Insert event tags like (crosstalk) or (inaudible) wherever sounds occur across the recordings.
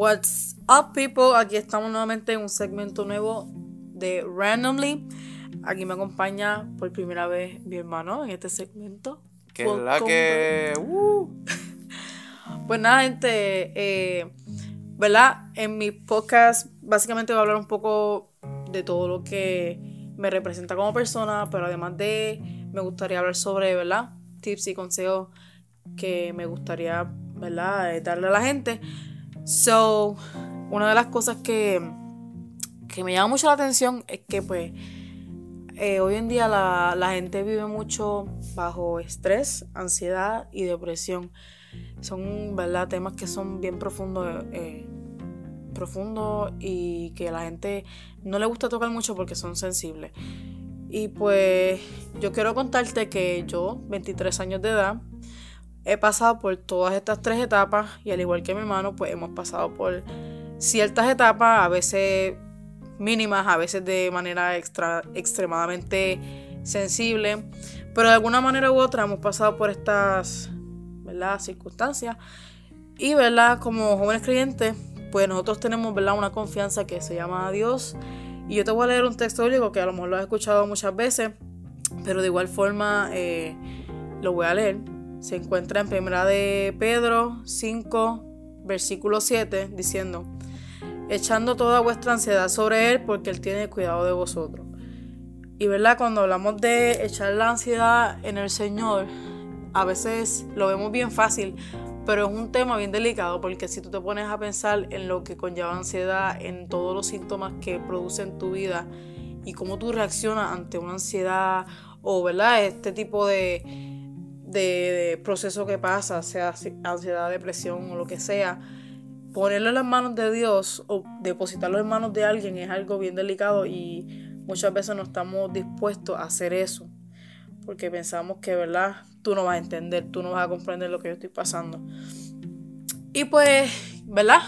What's up, people? Aquí estamos nuevamente en un segmento nuevo de Randomly. Aquí me acompaña por primera vez mi hermano en este segmento. Que es la que. Uh. (laughs) Pues nada, gente. Eh, ¿Verdad? En mi podcast, básicamente voy a hablar un poco de todo lo que me representa como persona, pero además de. Me gustaría hablar sobre, ¿verdad? Tips y consejos que me gustaría, ¿verdad? Eh, darle a la gente. So, una de las cosas que, que me llama mucho la atención es que pues eh, hoy en día la, gente vive mucho bajo estrés, ansiedad y depresión. Son, ¿verdad? Temas que son bien profundos, eh, profundos y que a la gente no le gusta tocar mucho porque son sensibles. Y pues yo quiero contarte que yo, 23 años de edad, he pasado por todas estas tres etapas y al igual que mi hermano, pues hemos pasado por ciertas etapas, a veces mínimas, a veces de manera extra, extremadamente sensible, pero de alguna manera u otra hemos pasado por estas ¿verdad? circunstancias y ¿verdad? como jóvenes creyentes, pues nosotros tenemos ¿verdad? una confianza que se llama Dios y yo te voy a leer un texto bíblico que a lo mejor lo has escuchado muchas veces, pero de igual forma eh, lo voy a leer se encuentra en primera de Pedro 5, versículo 7, diciendo, echando toda vuestra ansiedad sobre Él porque Él tiene cuidado de vosotros. Y verdad, cuando hablamos de echar la ansiedad en el Señor, a veces lo vemos bien fácil, pero es un tema bien delicado porque si tú te pones a pensar en lo que conlleva ansiedad, en todos los síntomas que produce en tu vida y cómo tú reaccionas ante una ansiedad o ¿verdad? este tipo de, de, proceso que pasa, sea ansiedad, depresión o lo que sea, ponerlo en las manos de Dios o depositarlo en manos de alguien es algo bien delicado y muchas veces no estamos dispuestos a hacer eso. Porque pensamos que, ¿verdad? Tú no vas a entender, tú no vas a comprender lo que yo estoy pasando. Y pues, ¿verdad?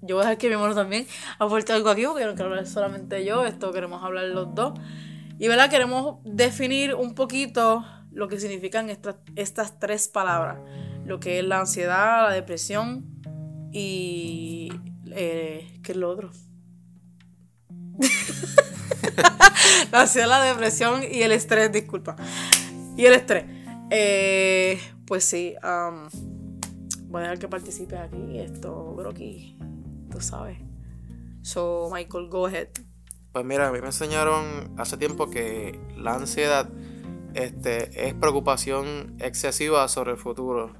Yo voy a dejar que mi hermano también aporte algo aquí, porque no quiero hablar solamente yo, esto queremos hablar los dos. Y, ¿verdad? Queremos definir un poquito lo que significan estas tres palabras, lo que es la ansiedad, la depresión y... Eh, ¿Qué es lo otro? (laughs) la ansiedad, la depresión y el estrés, disculpa. Y el estrés. Eh, pues sí, voy a dejar que participes aquí. Esto, que tú sabes. So, Michael, go ahead. Pues mira, a mí me enseñaron hace tiempo que la ansiedad este, es preocupación excesiva sobre el futuro.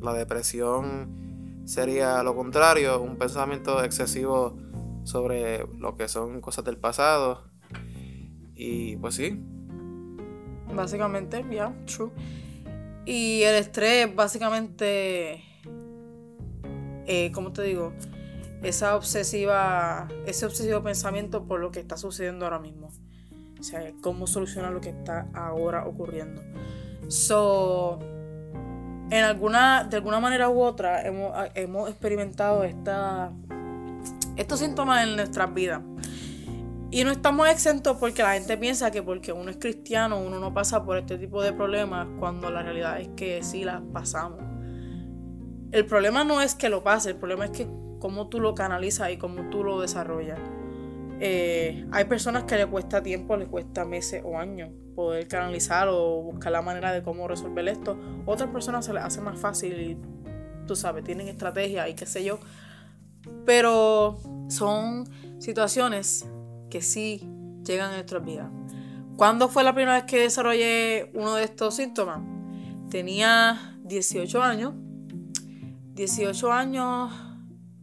La depresión sería lo contrario, un pensamiento excesivo sobre lo que son cosas del pasado. Y pues sí. Básicamente, ya, true. Y el estrés, básicamente, eh, ¿cómo te digo? Esa obsesiva, ese obsesivo pensamiento por lo que está sucediendo ahora mismo. O sea, cómo solucionar lo que está ahora ocurriendo. So, en alguna, de alguna manera u otra, hemos, experimentado esta, estos síntomas en nuestras vidas. Y no estamos exentos porque la gente piensa que porque uno es cristiano uno no pasa por este tipo de problemas cuando la realidad es que sí las pasamos. El problema no es que lo pase, el problema es que cómo tú lo canalizas y cómo tú lo desarrollas. Eh, hay personas que le cuesta tiempo, le cuesta meses o años poder canalizar o buscar la manera de cómo resolver esto. Otras personas se les hace más fácil y tú sabes, tienen estrategia y qué sé yo. Pero son situaciones que sí llegan a nuestras vidas. ¿Cuándo fue la primera vez que desarrollé uno de estos síntomas? Tenía 18 años. 18 años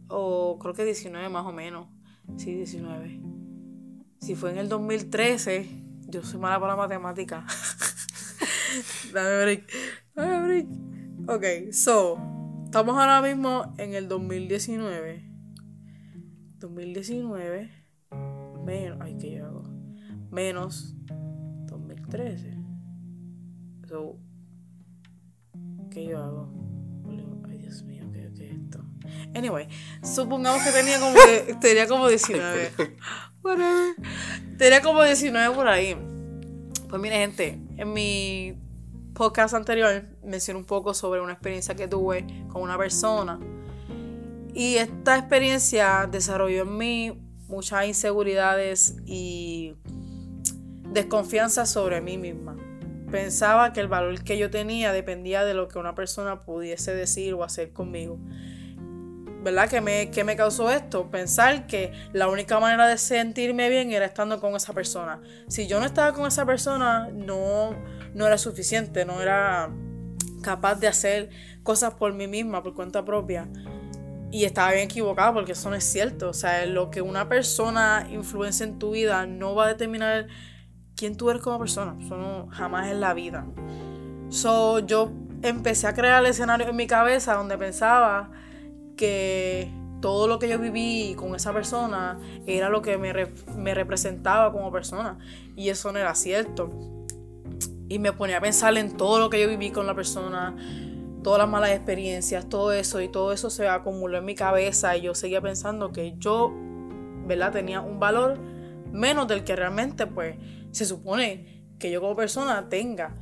o creo que 19 más o menos. Sí, 19. Si fue en el 2013, yo soy mala para la matemática. (laughs) Dame break. Dame break. Ok, so, estamos ahora mismo en el 2019. 2019 menos, ay, ¿qué yo hago? Menos 2013. So, ¿qué yo hago? Dios mío, ¿qué, qué es esto? Anyway, supongamos que tenía como, (laughs) tenía como 19. Whatever. (laughs) Tenía como 19 por ahí. Pues mire, gente, en mi podcast anterior mencioné un poco sobre una experiencia que tuve con una persona. Y esta experiencia desarrolló en mí muchas inseguridades y desconfianza sobre mí misma. Pensaba que el valor que yo tenía dependía de lo que una persona pudiese decir o hacer conmigo. ¿Verdad? ¿Qué me, me causó esto? Pensar que la única manera de sentirme bien era estando con esa persona. Si yo no estaba con esa persona, no, no era suficiente, no era capaz de hacer cosas por mí misma, por cuenta propia. Y estaba bien equivocado porque eso no es cierto. O sea, lo que una persona influencia en tu vida no va a determinar quién tú eres como persona. Eso no, jamás en la vida. So, yo empecé a crear el escenario en mi cabeza donde pensaba que todo lo que yo viví con esa persona era lo que me, me representaba como persona. Y eso no era cierto. Y me ponía a pensar en todo lo que yo viví con la persona, todas las malas experiencias, todo eso, y todo eso se acumuló en mi cabeza y yo seguía pensando que yo, ¿verdad? Tenía un valor menos del que realmente, pues, se supone que yo como persona tenga.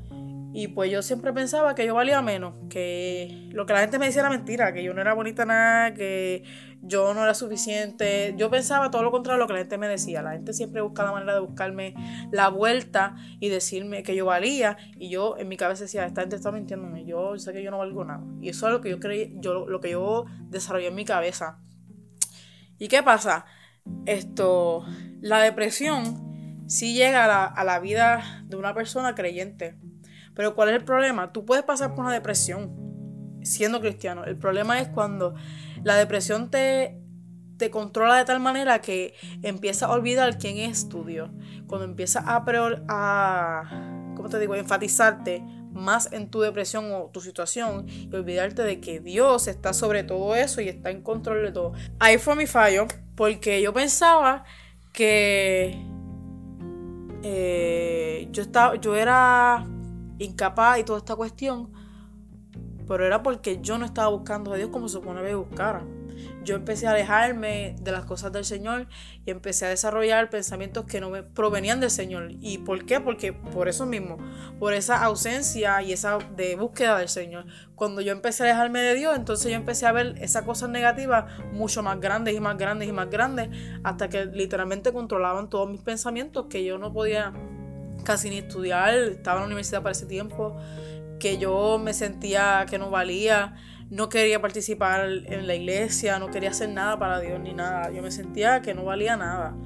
Y pues yo siempre pensaba que yo valía menos, que lo que la gente me decía era mentira, que yo no era bonita nada, que yo no era suficiente. Yo pensaba todo lo contrario a lo que la gente me decía. La gente siempre busca la manera de buscarme la vuelta y decirme que yo valía. Y yo en mi cabeza decía, esta gente está mintiéndome, yo sé que yo no valgo nada. Y eso es lo que yo creí, yo, lo que yo desarrollé en mi cabeza. ¿Y qué pasa? Esto, la depresión sí llega a la, vida de una persona creyente pero ¿cuál es el problema? Tú puedes pasar por una depresión siendo cristiano. El problema es cuando la depresión te, te controla de tal manera que empieza a olvidar quién es tu Dios. Cuando empieza a, a ¿cómo te digo? enfatizarte más en tu depresión o tu situación y olvidarte de que Dios está sobre todo eso y está en control de todo. Ahí fue mi fallo porque yo pensaba que estaba, yo era incapaz y toda esta cuestión, pero era porque yo no estaba buscando a Dios como se supone que buscara. Yo empecé a alejarme de las cosas del Señor y empecé a desarrollar pensamientos que no me provenían del Señor. ¿Y por qué? Porque por eso mismo, por esa ausencia y esa de búsqueda del Señor. Cuando yo empecé a alejarme de Dios, entonces yo empecé a ver esas cosas negativas mucho más grandes y más grandes y más grandes, hasta que literalmente controlaban todos mis pensamientos que yo no podía casi ni estudiar, estaba en la universidad para ese tiempo, que yo me sentía que no valía, no quería participar en la iglesia, no quería hacer nada para Dios ni nada, yo me sentía que no valía nada.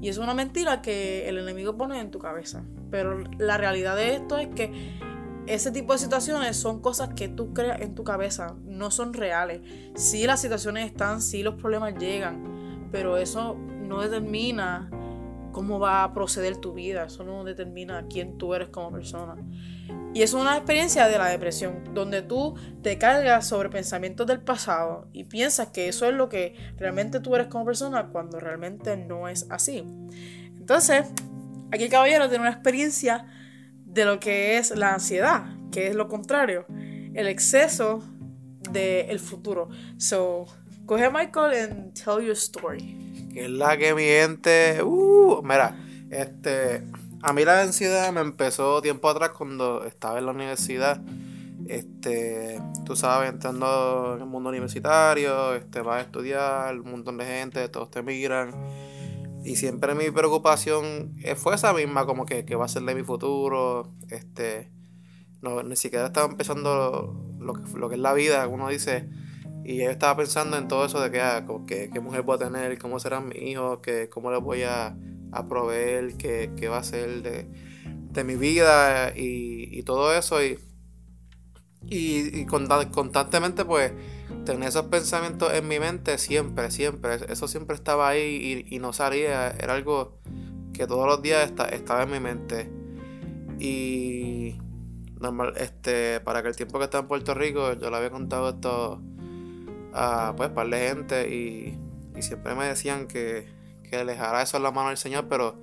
Y es una mentira que el enemigo pone en tu cabeza. Pero la realidad de esto es que ese tipo de situaciones son cosas que tú creas en tu cabeza, no son reales. Sí las situaciones están, sí los problemas llegan, pero eso no determina cómo va a proceder tu vida, eso no determina quién tú eres como persona. Y es una experiencia de la depresión, donde tú te cargas sobre pensamientos del pasado y piensas que eso es lo que realmente tú eres como persona cuando realmente no es así. Entonces, aquí el caballero tiene una experiencia de lo que es la ansiedad, que es lo contrario, el exceso del futuro. So, coge a Michael and tell your story que es la que mi gente. Uh, mira, este. A mí la ansiedad me empezó tiempo atrás cuando estaba en la universidad. Este, tú sabes, entrando en el mundo universitario, este, vas a estudiar, un montón de gente, todos te miran. Y siempre mi preocupación fue esa misma, como que, que va a ser de mi futuro. Este, no, ni siquiera estaba empezando lo que, lo que es la vida. Uno dice, y yo estaba pensando en todo eso de que, ah, qué mujer voy a tener, cómo serán mis hijos, que, cómo les voy a, proveer, qué, va a ser de, mi vida y, todo eso. Y, y, constantemente pues tener esos pensamientos en mi mente siempre, siempre. Eso siempre estaba ahí y, no salía. Era algo que todos los días estaba en mi mente. Y normal, este, para que el tiempo que estaba en Puerto Rico, yo le había contado esto a pues par de gente y, siempre me decían que, que dejara eso en la mano del Señor, pero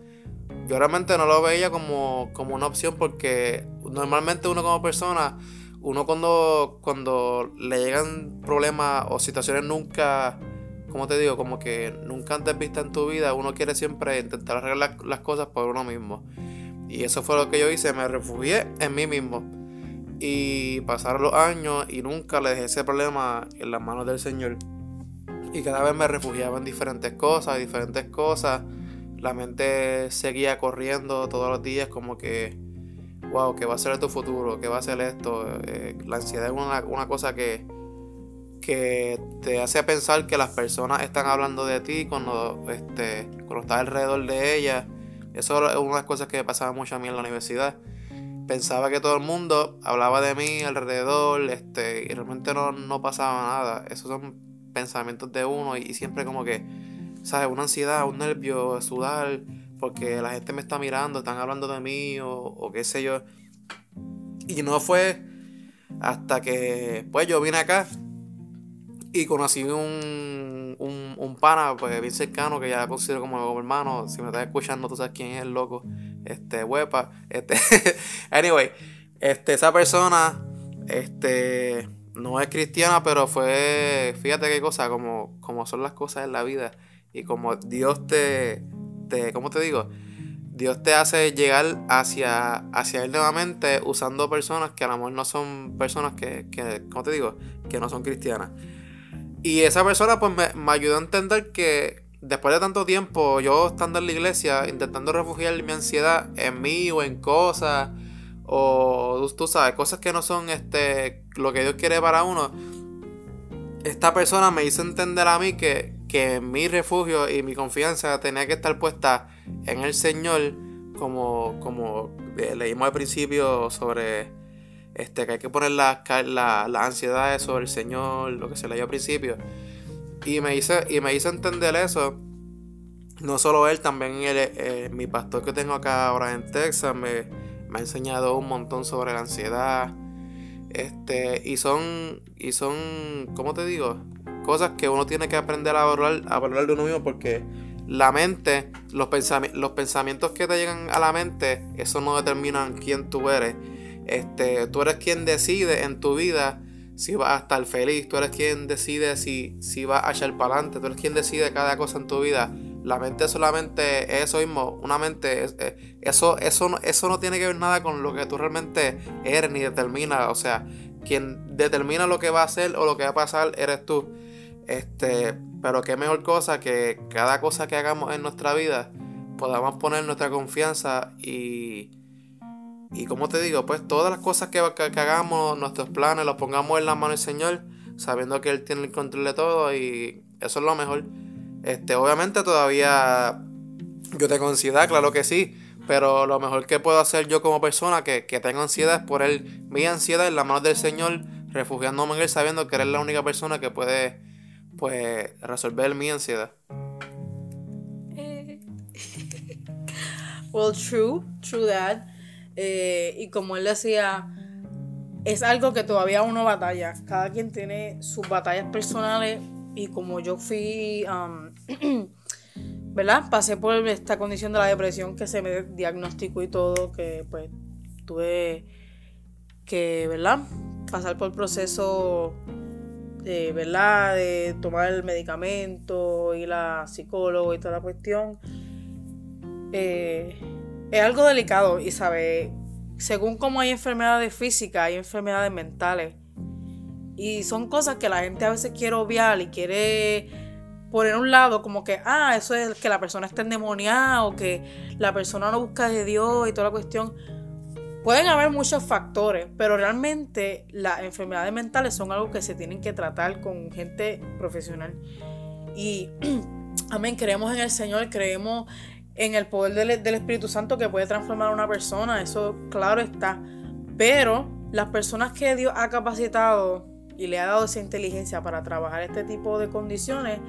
yo realmente no lo veía como, como una opción porque normalmente uno como persona, uno cuando, cuando le llegan problemas o situaciones nunca, como te digo, como que nunca antes vistas en tu vida, uno quiere siempre intentar arreglar las cosas por uno mismo. Y eso fue lo que yo hice, me refugié en mí mismo. Y pasaron los años y nunca le dejé ese problema en las manos del Señor. Y cada vez me refugiaba en diferentes cosas, diferentes cosas. La mente seguía corriendo todos los días como que, wow, ¿qué va a ser tu futuro? ¿Qué va a ser esto? Eh, la ansiedad es una, una cosa que, que te hace pensar que las personas están hablando de ti cuando, este, cuando estás alrededor de ellas. Eso es una de las cosas que pasaba mucho a mí en la universidad. Pensaba que todo el mundo hablaba de mí alrededor este, y realmente no, no pasaba nada. Esos son pensamientos de uno y, siempre como que, ¿sabes? Una ansiedad, un nervio, sudar, porque la gente me está mirando, están hablando de mí o, qué sé yo. Y no fue hasta que, pues yo vine acá y conocí un, un, un, pana pues, bien cercano que ya considero como hermano. Si me estás escuchando, tú sabes quién es el loco. Este, huepa. Este, (laughs) anyway, este, esa persona, este, no es cristiana, pero fue, fíjate qué cosa, como, como son las cosas en la vida. Y como Dios te, te, ¿cómo te digo? Dios te hace llegar hacia, hacia Él nuevamente usando personas que a lo mejor no son personas que, que ¿cómo te digo? Que no son cristianas. Y esa persona pues me, ayudó a entender que después de tanto tiempo, yo estando en la iglesia, intentando refugiar mi ansiedad en mí o en cosas, o tú, sabes, cosas que no son este lo que Dios quiere para uno, esta persona me hizo entender a mí que, que mi refugio y mi confianza tenía que estar puesta en el Señor, como, como leímos al principio sobre este, que hay que poner las la, la ansiedades sobre el Señor, lo que se leyó al principio. Y me hice, y me hizo entender eso. No solo él, también eh, mi pastor que tengo acá ahora en Texas me, ha enseñado un montón sobre la ansiedad. Este, y son, y son, ¿cómo te digo? Cosas que uno tiene que aprender a valorar, a valorar de uno mismo porque la mente, los, los pensamientos que te llegan a la mente, eso no determinan quién tú eres este, tú eres quien decide en tu vida si vas a estar feliz, tú eres quien decide si, si vas a echar para adelante, tú eres quien decide cada cosa en tu vida. La mente solamente es eso mismo, una mente, eh, eso, eso, no, eso no tiene que ver nada con lo que tú realmente eres ni determina, o sea, quien determina lo que va a hacer o lo que va a pasar eres tú. Este, pero qué mejor cosa que cada cosa que hagamos en nuestra vida podamos poner nuestra confianza y y como te digo, pues todas las cosas que, hagamos, nuestros planes, los pongamos en la mano del Señor, sabiendo que Él tiene el control de todo y eso es lo mejor. Este, obviamente todavía yo tengo ansiedad, claro que sí, pero lo mejor que puedo hacer yo como persona que, que tengo ansiedad es poner mi ansiedad en la mano del Señor, refugiándome en Él, sabiendo que Él es la única persona que puede pues resolver mi ansiedad. Eh. (laughs) well, true, true that. Eh, y como él decía, es algo que todavía uno batalla. Cada quien tiene sus batallas personales y como yo fui, um, (clears throat) ¿verdad? Pasé por esta condición de la depresión que se me diagnosticó y todo, que pues tuve que, ¿verdad? Pasar por el proceso de, ¿verdad? De tomar el medicamento, ir a psicólogo y toda la cuestión. Eh, es algo delicado y sabe, según como hay enfermedades físicas, hay enfermedades mentales. Y son cosas que la gente a veces quiere obviar y quiere poner un lado como que, ah, eso es que la persona está endemoniada o que la persona no busca de Dios y toda la cuestión. Pueden haber muchos factores, pero realmente las enfermedades mentales son algo que se tienen que tratar con gente profesional. Y, (clears throat) amén, creemos en el Señor, creemos en el poder del, Espíritu Santo que puede transformar a una persona, eso claro está. Pero las personas que Dios ha capacitado y le ha dado esa inteligencia para trabajar este tipo de condiciones,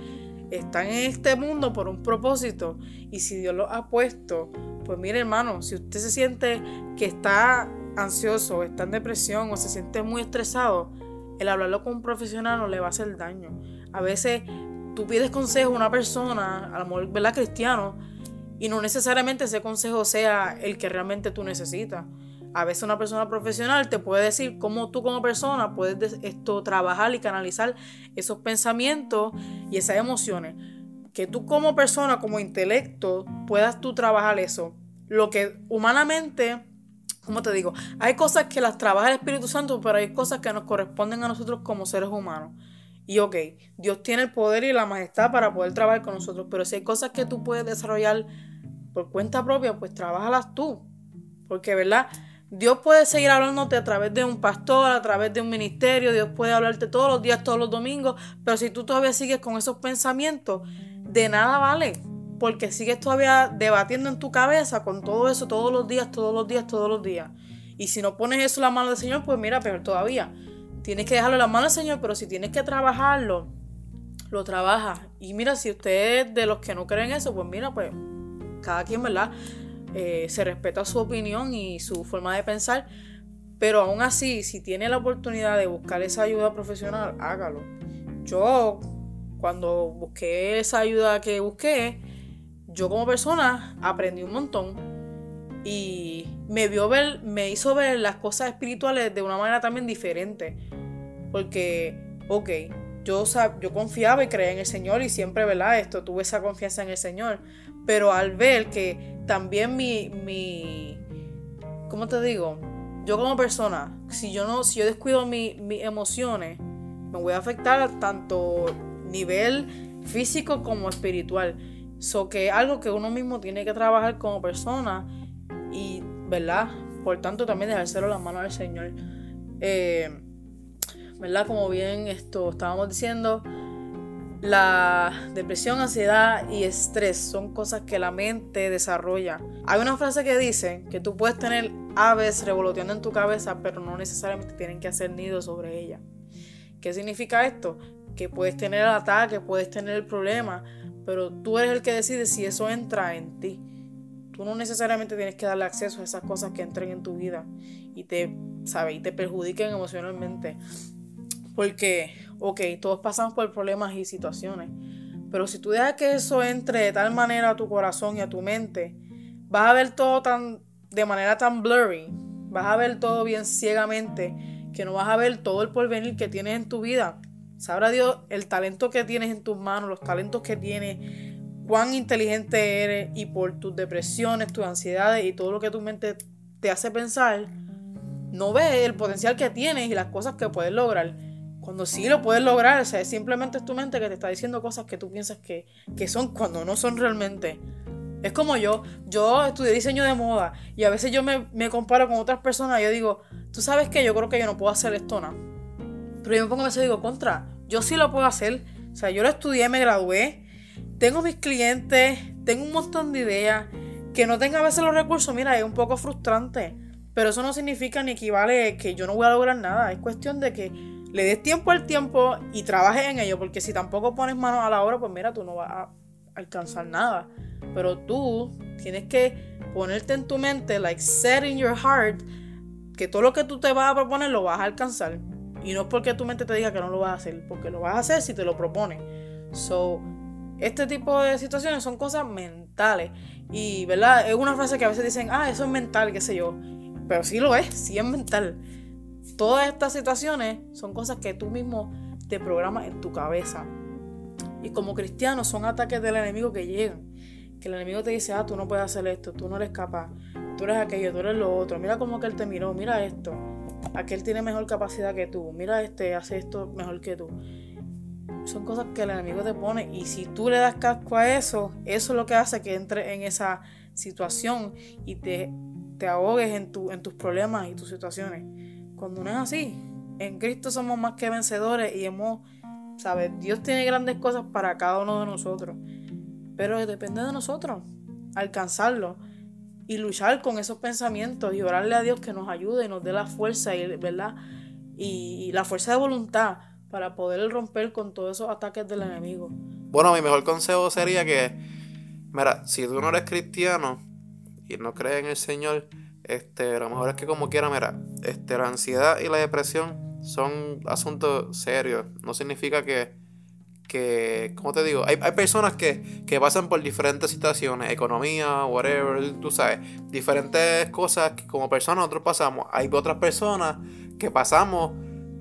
están en este mundo por un propósito. Y si Dios los ha puesto, pues mire hermano, si usted se siente que está ansioso, está en depresión o se siente muy estresado, el hablarlo con un profesional no le va a hacer daño. A veces tú pides consejo a una persona, a lo mejor, ¿verdad? Cristiano, y no necesariamente ese consejo sea el que realmente tú necesitas. A veces una persona profesional te puede decir cómo tú como persona puedes esto trabajar y canalizar esos pensamientos y esas emociones. Que tú como persona, como intelecto, puedas tú trabajar eso. Lo que humanamente, como te digo, hay cosas que las trabaja el Espíritu Santo, pero hay cosas que nos corresponden a nosotros como seres humanos. Y ok, Dios tiene el poder y la majestad para poder trabajar con nosotros, pero si hay cosas que tú puedes desarrollar por cuenta propia, pues trabajalas tú. Porque, ¿verdad? Dios puede seguir hablándote a través de un pastor, a través de un ministerio, Dios puede hablarte todos los días, todos los domingos, pero si tú todavía sigues con esos pensamientos, de nada vale, porque sigues todavía debatiendo en tu cabeza con todo eso todos los días, todos los días, todos los días. Y si no pones eso en la mano del Señor, pues mira, peor todavía. Tienes que dejarlo en la mano del Señor, pero si tienes que trabajarlo, lo trabajas. Y mira, si usted es de los que no creen eso, pues mira, pues cada quien, ¿verdad? Eh, se respeta su opinión y su forma de pensar. Pero aún así, si tiene la oportunidad de buscar esa ayuda profesional, hágalo. Yo, cuando busqué esa ayuda que busqué, yo como persona aprendí un montón y me vio ver, me hizo ver las cosas espirituales de una manera también diferente. Porque, ok, yo, yo confiaba y creía en el Señor y siempre, ¿verdad? Esto, tuve esa confianza en el Señor. Pero al ver que también mi, mi ¿cómo te digo? Yo como persona, si yo no, si yo descuido mis emociones, me voy a afectar tanto nivel físico como espiritual. So que algo que uno mismo tiene que trabajar como persona y, ¿verdad? Por tanto, también dejárselo las manos al Señor. Eh, ¿Verdad? Como bien esto estábamos diciendo, la depresión, ansiedad y estrés son cosas que la mente desarrolla. Hay una frase que dice que tú puedes tener aves revoloteando en tu cabeza, pero no necesariamente tienen que hacer nido sobre ella. ¿Qué significa esto? Que puedes tener el ataque, puedes tener el problema, pero tú eres el que decide si eso entra en ti. Tú no necesariamente tienes que darle acceso a esas cosas que entren en tu vida y te, ¿sabes? Y te perjudiquen emocionalmente. Porque, ok, todos pasamos por problemas y situaciones. Pero si tú dejas que eso entre de tal manera a tu corazón y a tu mente, vas a ver todo tan, de manera tan blurry, vas a ver todo bien ciegamente, que no vas a ver todo el porvenir que tienes en tu vida. Sabrá Dios el talento que tienes en tus manos, los talentos que tienes, cuán inteligente eres y por tus depresiones, tus ansiedades y todo lo que tu mente te hace pensar, no ves el potencial que tienes y las cosas que puedes lograr. Cuando sí lo puedes lograr, o sea, es simplemente tu mente que te está diciendo cosas que tú piensas que, que son cuando no son realmente. Es como yo, yo estudié diseño de moda y a veces yo me, me comparo con otras personas y yo digo, tú sabes que yo creo que yo no puedo hacer esto, ¿no? Pero yo me pongo a veces y digo, contra, yo sí lo puedo hacer. O sea, yo lo estudié, me gradué, tengo mis clientes, tengo un montón de ideas, que no tenga a veces los recursos, mira, es un poco frustrante. Pero eso no significa ni equivale que yo no voy a lograr nada. Es cuestión de que le des tiempo al tiempo y trabajes en ello. Porque si tampoco pones manos a la obra, pues mira, tú no vas a alcanzar nada. Pero tú tienes que ponerte en tu mente, like set in your heart, que todo lo que tú te vas a proponer lo vas a alcanzar. Y no es porque tu mente te diga que no lo vas a hacer, porque lo vas a hacer si te lo propones. So, este tipo de situaciones son cosas mentales. Y, ¿verdad? Es una frase que a veces dicen, ah, eso es mental, qué sé yo. Pero sí lo es, sí es mental. Todas estas situaciones son cosas que tú mismo te programas en tu cabeza. Y como cristianos son ataques del enemigo que llegan. Que el enemigo te dice, ah, tú no puedes hacer esto, tú no eres capaz, tú eres aquello, tú eres lo otro. Mira cómo que él te miró, mira esto. Aquel tiene mejor capacidad que tú, mira este, hace esto mejor que tú son cosas que el enemigo te pone y si tú le das casco a eso, eso es lo que hace que entre en esa situación y te, te ahogues en, tu, en tus problemas y tus situaciones. Cuando no es así, en Cristo somos más que vencedores y hemos, ¿sabes? Dios tiene grandes cosas para cada uno de nosotros, pero depende de nosotros alcanzarlo y luchar con esos pensamientos y orarle a Dios que nos ayude y nos dé la fuerza y, ¿verdad? y la fuerza de voluntad para poder romper con todos esos ataques del enemigo. Bueno, mi mejor consejo sería que, mira, si tú no eres cristiano y no crees en el Señor, este, lo mejor es que como quiera, mira, este, la ansiedad y la depresión son asuntos serios. No significa que, que ¿cómo te digo? Hay, hay personas que, que, pasan por diferentes situaciones, economía, whatever, tú sabes, diferentes cosas que como personas nosotros pasamos. Hay otras personas que pasamos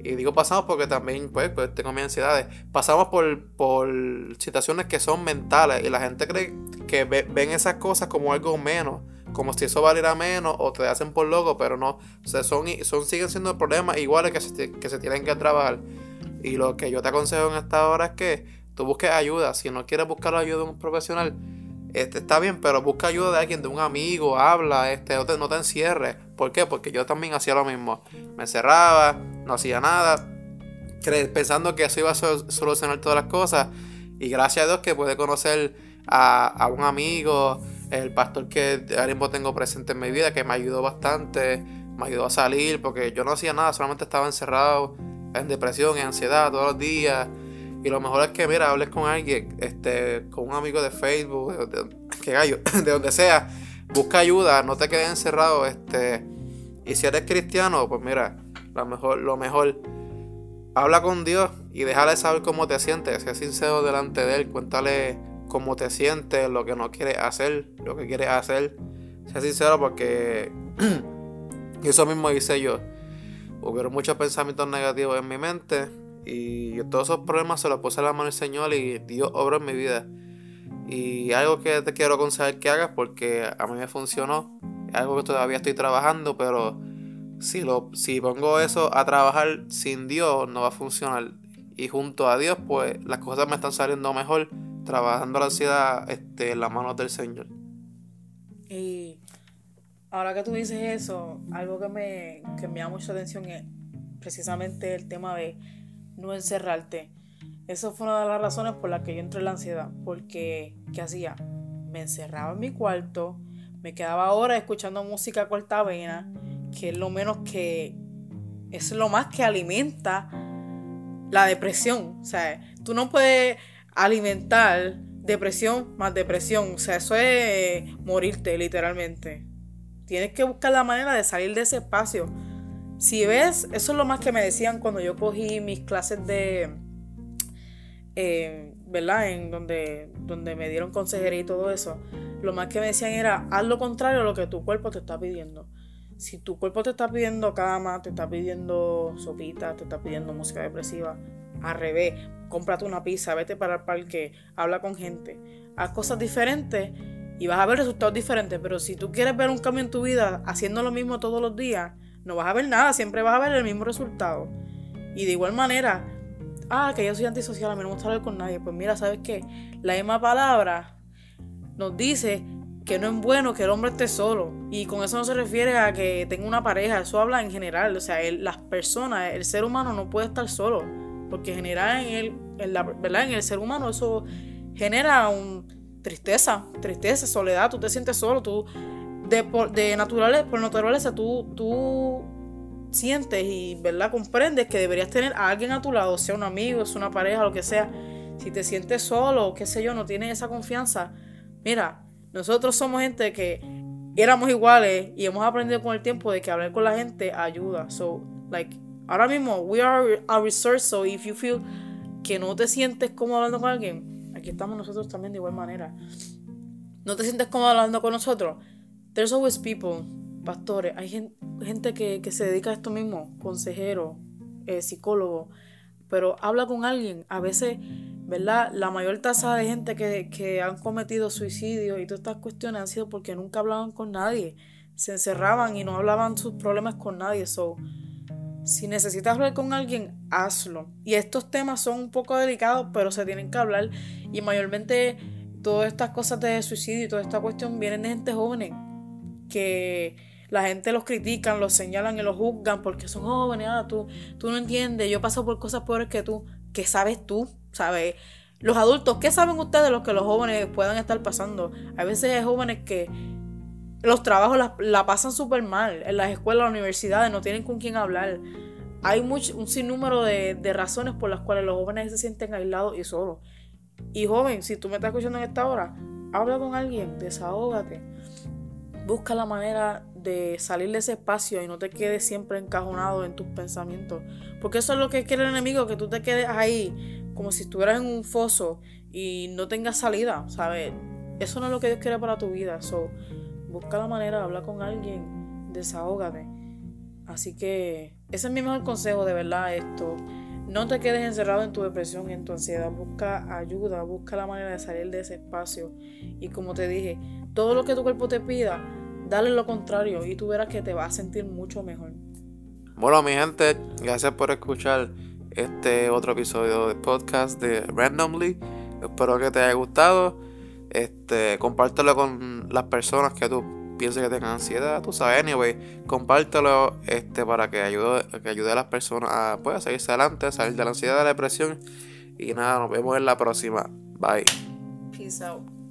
y digo pasamos porque también, pues, pues tengo mis ansiedades. Pasamos por, por situaciones que son mentales y la gente cree que ven esas cosas como algo menos, como si eso valiera menos o te hacen por loco, pero no. O sea, son, son, siguen siendo problemas iguales que se, que se tienen que trabajar. Y lo que yo te aconsejo en esta hora es que tú busques ayuda. Si no quieres buscar la ayuda de un profesional, este, está bien, pero busca ayuda de alguien, de un amigo, habla, este, no te, no te encierres. ¿Por qué? Porque yo también hacía lo mismo. Me encerraba, no hacía nada, pensando que eso iba a solucionar todas las cosas. Y gracias a Dios que pude conocer a, un amigo, el pastor que ahora mismo tengo presente en mi vida, que me ayudó bastante, me ayudó a salir, porque yo no hacía nada, solamente estaba encerrado en depresión, en ansiedad todos los días. Y lo mejor es que, mira, hables con alguien, este, con un amigo de Facebook, que gallo, (laughs) de donde sea, busca ayuda, no te quedes encerrado, este, y si eres cristiano, pues mira, lo mejor, lo mejor, habla con Dios y déjale saber cómo te sientes, sé sincero delante de Él, cuéntale cómo te sientes, lo que no quieres hacer, lo que quieres hacer, sé sincero porque (clears throat) eso mismo hice yo, hubieron muchos pensamientos negativos en mi mente, y todos esos problemas se los puse a la mano del Señor y Dios obra en mi vida. Y algo que te quiero aconsejar que hagas porque a mí me funcionó. Es algo que todavía estoy trabajando, pero si, lo, si pongo eso a trabajar sin Dios no va a funcionar. Y junto a Dios, pues las cosas me están saliendo mejor trabajando la ansiedad este, en las manos del Señor. Y ahora que tú dices eso, algo que me, que me llama mucha atención es precisamente el tema de no encerrarte. Eso fue una de las razones por las que yo entré en la ansiedad. Porque, ¿qué hacía? Me encerraba en mi cuarto, me quedaba horas escuchando música corta vena, que es lo menos que. es lo más que alimenta la depresión. O sea, tú no puedes alimentar depresión más depresión. O sea, eso es morirte, literalmente. Tienes que buscar la manera de salir de ese espacio. Si ves, eso es lo más que me decían cuando yo cogí mis clases de, eh, ¿verdad? En donde, donde me dieron consejería y todo eso. Lo más que me decían era, haz lo contrario a lo que tu cuerpo te está pidiendo. Si tu cuerpo te está pidiendo cama, te está pidiendo sopita, te está pidiendo música depresiva, al revés, cómprate una pizza, vete para el parque, habla con gente, haz cosas diferentes y vas a ver resultados diferentes. Pero si tú quieres ver un cambio en tu vida haciendo lo mismo todos los días, no vas a ver nada, siempre vas a ver el mismo resultado. Y de igual manera, ah, que yo soy antisocial, a mí no me gusta hablar con nadie. Pues mira, ¿sabes qué? La misma palabra nos dice que no es bueno que el hombre esté solo. Y con eso no se refiere a que tenga una pareja, eso habla en general. O sea, las personas, el ser humano no puede estar solo. Porque genera en el, en la, ¿verdad? En el ser humano eso genera un tristeza, tristeza, soledad, tú te sientes solo, tú de, por, de naturaleza, por naturaleza tú, tú sientes y ¿verdad? comprendes que deberías tener a alguien a tu lado, sea un amigo, sea una pareja, lo que sea. Si te sientes solo, qué sé yo, no tienes esa confianza. Mira, nosotros somos gente que éramos iguales y hemos aprendido con el tiempo de que hablar con la gente ayuda. So, like, ahora mismo, we are a resource, so if you feel que no te sientes cómodo hablando con alguien, aquí estamos nosotros también de igual manera. No te sientes cómodo hablando con nosotros, There's always people, pastores, hay gente, que, se dedica a esto mismo, consejero, eh, psicólogo, pero habla con alguien. A veces, ¿verdad? La mayor tasa de gente que, que han cometido suicidio y todas estas cuestiones han sido porque nunca hablaban con nadie. Se encerraban y no hablaban sus problemas con nadie. So, si necesitas hablar con alguien, hazlo. Y estos temas son un poco delicados, pero se tienen que hablar. Y mayormente todas estas cosas de suicidio y toda esta cuestión vienen de gente joven que la gente los critican, los señalan y los juzgan porque son jóvenes, ah, tú, tú no entiendes, yo paso por cosas peores que tú, ¿qué sabes tú? ¿Sabes? Los adultos, ¿qué saben ustedes de lo que los jóvenes puedan estar pasando? A veces hay jóvenes que los trabajos la, pasan súper mal, en las escuelas, las universidades, no tienen con quién hablar. Hay mucho, un sinnúmero de, de razones por las cuales los jóvenes se sienten aislados y solos. Y joven, si tú me estás escuchando en esta hora, habla con alguien, desahógate Busca la manera de salir de ese espacio y no te quedes siempre encajonado en tus pensamientos. Porque eso es lo que quiere el enemigo, que tú te quedes ahí como si estuvieras en un foso y no tengas salida, ¿sabes? Eso no es lo que Dios quiere para tu vida. So, busca la manera de hablar con alguien, desahógate. Así que ese es mi mejor consejo, de verdad, esto. No te quedes encerrado en tu depresión, en tu ansiedad. Busca ayuda, busca la manera de salir de ese espacio. Y como te dije, todo lo que tu cuerpo te pida, dale lo contrario y tú verás que te vas a sentir mucho mejor. Bueno, mi gente, gracias por escuchar este otro episodio de podcast de Randomly. Espero que te haya gustado. Este, compártelo con las personas que tú pienses que tengan ansiedad, tú sabes, anyway, compártelo este, para que ayude, que ayude a las personas a, pues, a seguirse adelante, a salir de la ansiedad, de la depresión. Y nada, nos vemos en la próxima. Bye. Peace out.